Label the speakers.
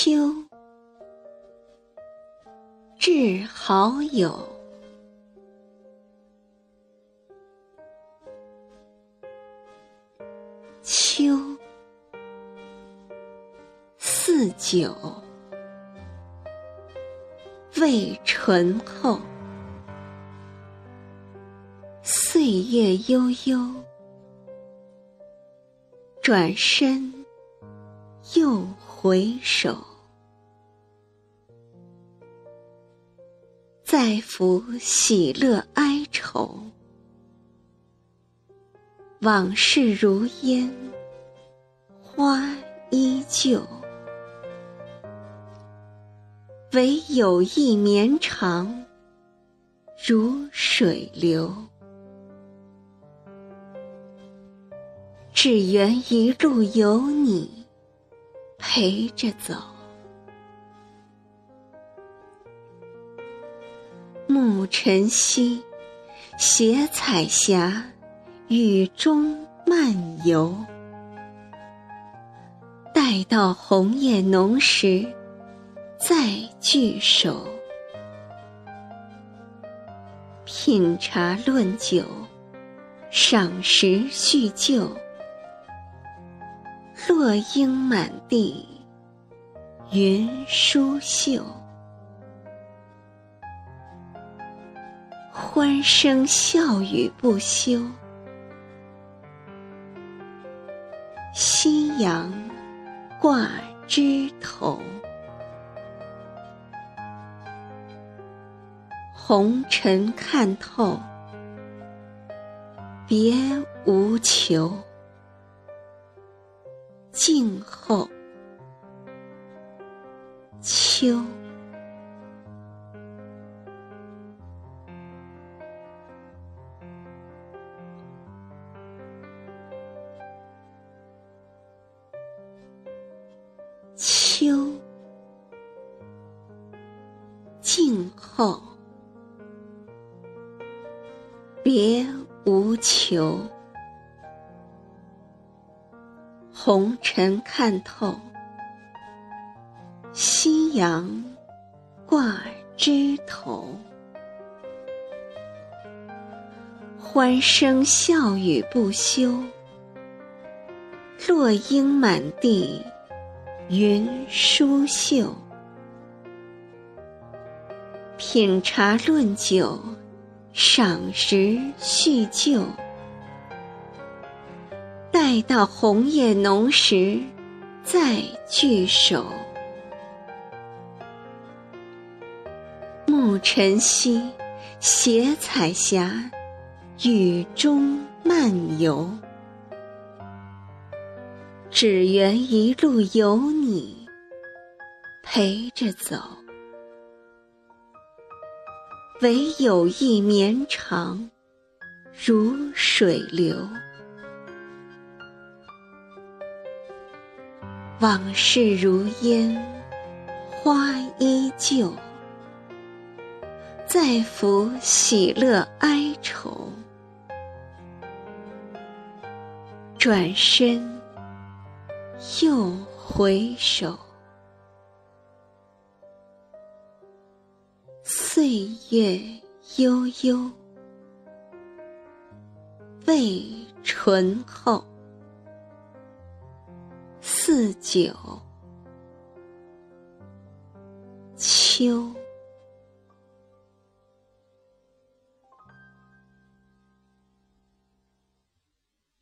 Speaker 1: 秋，致好友。秋，似酒，味醇厚。岁月悠悠，转身又回首，再抚喜乐哀愁。往事如烟，花依旧，唯有一绵长，如水流。只缘一路有你陪着走，暮晨曦，携彩霞。雨中漫游，待到红叶浓时，再聚首，品茶论酒，赏识叙旧。落英满地，云舒袖，欢声笑语不休。夕阳挂枝头，红尘看透，别无求。静候秋。秋，静候，别无求。红尘看透，夕阳挂枝头。欢声笑语不休，落英满地。云舒袖，品茶论酒，赏识叙旧。待到红叶浓时，再聚首。暮晨曦，携彩霞，雨中漫游。只缘一路有你陪着走，唯有意绵长如水流。往事如烟，花依旧，再抚喜乐哀愁，转身。又回首，岁月悠悠，味醇厚，四九秋。